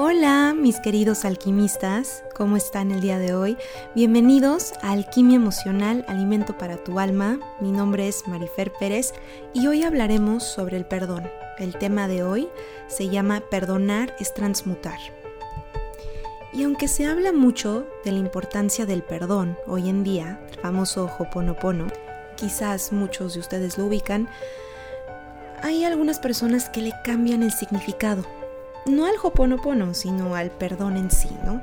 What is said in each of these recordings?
Hola mis queridos alquimistas, ¿cómo están el día de hoy? Bienvenidos a Alquimia Emocional, Alimento para tu Alma. Mi nombre es Marifer Pérez y hoy hablaremos sobre el perdón. El tema de hoy se llama Perdonar es transmutar. Y aunque se habla mucho de la importancia del perdón hoy en día, el famoso Hoponopono, quizás muchos de ustedes lo ubican, hay algunas personas que le cambian el significado no al hoponopono, sino al perdón en sí, ¿no?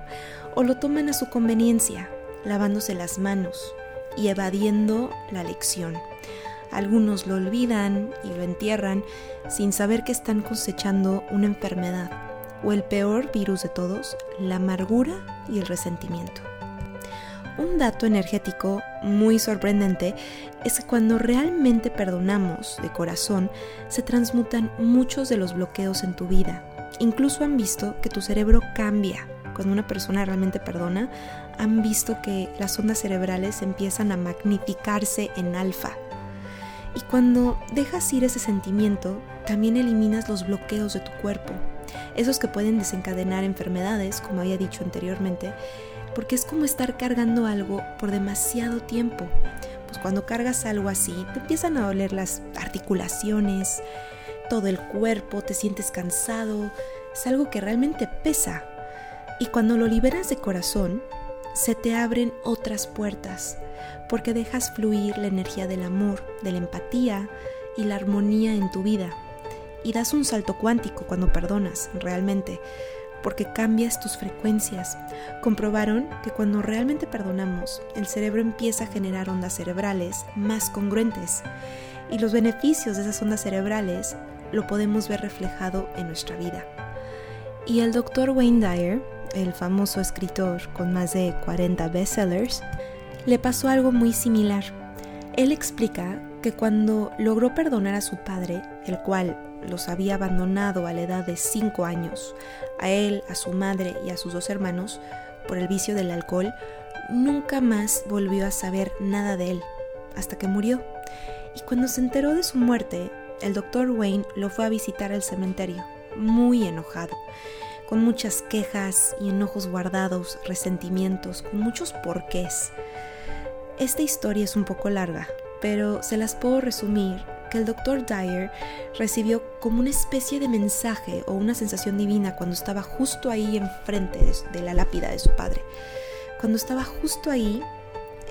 O lo toman a su conveniencia, lavándose las manos y evadiendo la lección. Algunos lo olvidan y lo entierran sin saber que están cosechando una enfermedad o el peor virus de todos, la amargura y el resentimiento. Un dato energético muy sorprendente es que cuando realmente perdonamos de corazón, se transmutan muchos de los bloqueos en tu vida Incluso han visto que tu cerebro cambia. Cuando una persona realmente perdona, han visto que las ondas cerebrales empiezan a magnificarse en alfa. Y cuando dejas ir ese sentimiento, también eliminas los bloqueos de tu cuerpo, esos que pueden desencadenar enfermedades, como había dicho anteriormente, porque es como estar cargando algo por demasiado tiempo. Pues cuando cargas algo así, te empiezan a doler las articulaciones, todo el cuerpo, te sientes cansado, es algo que realmente pesa. Y cuando lo liberas de corazón, se te abren otras puertas, porque dejas fluir la energía del amor, de la empatía y la armonía en tu vida. Y das un salto cuántico cuando perdonas, realmente, porque cambias tus frecuencias. Comprobaron que cuando realmente perdonamos, el cerebro empieza a generar ondas cerebrales más congruentes. Y los beneficios de esas ondas cerebrales lo podemos ver reflejado en nuestra vida. Y el doctor Wayne Dyer, el famoso escritor con más de 40 bestsellers, le pasó algo muy similar. Él explica que cuando logró perdonar a su padre, el cual los había abandonado a la edad de 5 años, a él, a su madre y a sus dos hermanos, por el vicio del alcohol, nunca más volvió a saber nada de él, hasta que murió. Y cuando se enteró de su muerte, el doctor Wayne lo fue a visitar al cementerio, muy enojado, con muchas quejas y enojos guardados, resentimientos, con muchos porqués. Esta historia es un poco larga, pero se las puedo resumir que el doctor Dyer recibió como una especie de mensaje o una sensación divina cuando estaba justo ahí enfrente de, la lápida de su padre. Cuando estaba justo ahí,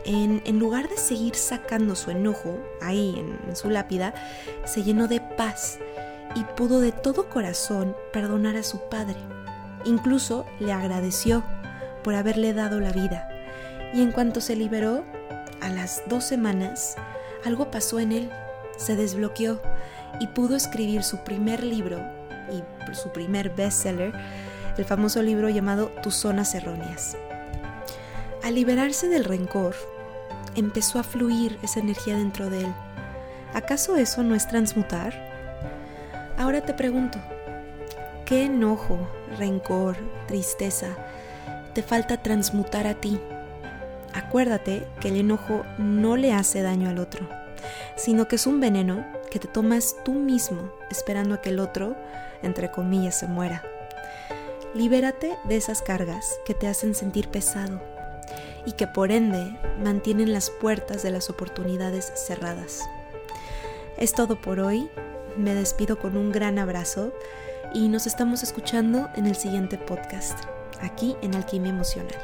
en, lugar de seguir sacando su enojo ahí en, su lápida, se llenó de paz y pudo de todo corazón perdonar a su padre. Incluso le agradeció por haberle dado la vida. Y en cuanto se liberó, a las dos semanas, algo pasó en él, se desbloqueó y pudo escribir su primer libro y su primer bestseller, el famoso libro llamado Tus zonas erróneas. Al liberarse del rencor, empezó a fluir esa energía dentro de él. ¿Acaso eso no es transmutar? Ahora te pregunto, ¿qué enojo, rencor, tristeza te falta transmutar a ti? Acuérdate que el enojo no le hace daño al otro, sino que es un veneno que te tomas tú mismo esperando a que el otro, entre comillas, se muera. Libérate de esas cargas que te hacen sentir pesado y que por ende mantienen las puertas de las oportunidades cerradas. Es todo por hoy, me despido con un gran abrazo y nos estamos escuchando en el siguiente podcast, aquí en Alquimia Emocional.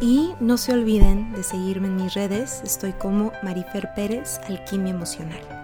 Y no se olviden de seguirme en mis redes, estoy como Marifer Pérez, Alquimia Emocional.